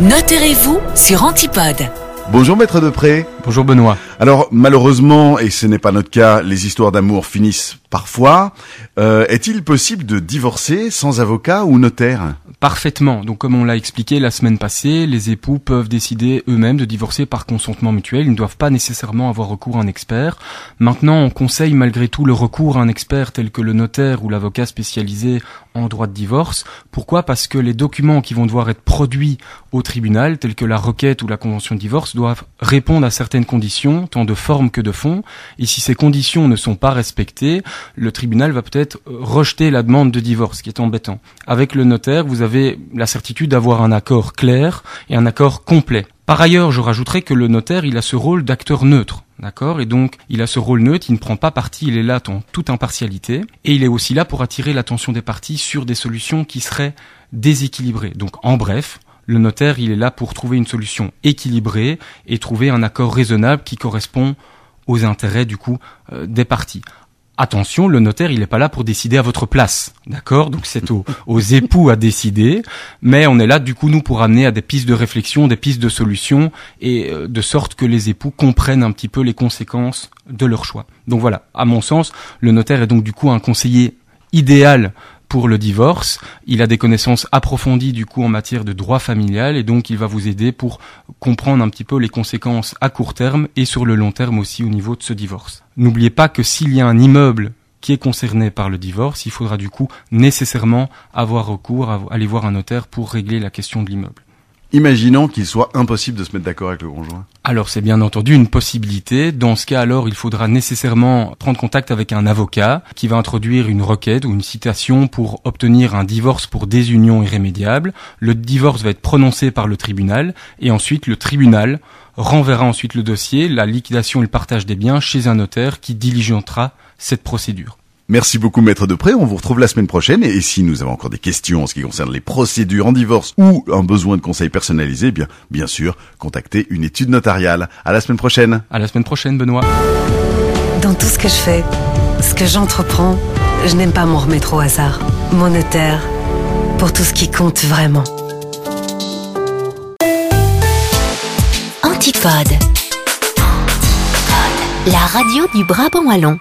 Notez-vous sur Antipode. Bonjour maître Depré. Bonjour Benoît. Alors malheureusement, et ce n'est pas notre cas, les histoires d'amour finissent parfois. Euh, Est-il possible de divorcer sans avocat ou notaire? Parfaitement. Donc comme on l'a expliqué la semaine passée, les époux peuvent décider eux-mêmes de divorcer par consentement mutuel. Ils ne doivent pas nécessairement avoir recours à un expert. Maintenant, on conseille malgré tout le recours à un expert tel que le notaire ou l'avocat spécialisé en droit de divorce. Pourquoi? Parce que les documents qui vont devoir être produits au tribunal, tels que la requête ou la convention de divorce, doivent répondre à conditions, tant de forme que de fond. Et si ces conditions ne sont pas respectées, le tribunal va peut-être rejeter la demande de divorce, ce qui est embêtant. Avec le notaire, vous avez la certitude d'avoir un accord clair et un accord complet. Par ailleurs, je rajouterai que le notaire, il a ce rôle d'acteur neutre. D'accord? Et donc, il a ce rôle neutre, il ne prend pas parti, il est là en toute impartialité. Et il est aussi là pour attirer l'attention des parties sur des solutions qui seraient déséquilibrées. Donc, en bref, le notaire, il est là pour trouver une solution équilibrée et trouver un accord raisonnable qui correspond aux intérêts, du coup, euh, des parties. Attention, le notaire, il n'est pas là pour décider à votre place, d'accord? Donc c'est aux, aux, époux à décider, mais on est là du coup nous pour amener à des pistes de réflexion, des pistes de solutions, et euh, de sorte que les époux comprennent un petit peu les conséquences de leur choix. Donc voilà, à mon sens, le notaire est donc du coup un conseiller idéal pour le divorce. Il a des connaissances approfondies du coup en matière de droit familial et donc il va vous aider pour comprendre un petit peu les conséquences à court terme et sur le long terme aussi au niveau de ce divorce. N'oubliez pas que s'il y a un immeuble qui est concerné par le divorce, il faudra du coup nécessairement avoir recours à aller voir un notaire pour régler la question de l'immeuble. Imaginons qu'il soit impossible de se mettre d'accord avec le conjoint. Alors c'est bien entendu une possibilité. Dans ce cas, alors il faudra nécessairement prendre contact avec un avocat qui va introduire une requête ou une citation pour obtenir un divorce pour désunion irrémédiable. Le divorce va être prononcé par le tribunal et ensuite le tribunal renverra ensuite le dossier, la liquidation et le partage des biens chez un notaire qui diligentera cette procédure. Merci beaucoup Maître Depré, on vous retrouve la semaine prochaine et si nous avons encore des questions en ce qui concerne les procédures en divorce ou un besoin de conseils personnalisés, eh bien bien sûr, contactez une étude notariale. À la semaine prochaine. À la semaine prochaine Benoît. Dans tout ce que je fais, ce que j'entreprends, je n'aime pas m'en remettre au hasard. Mon notaire, pour tout ce qui compte vraiment. Antipode. La radio du Brabant Wallon.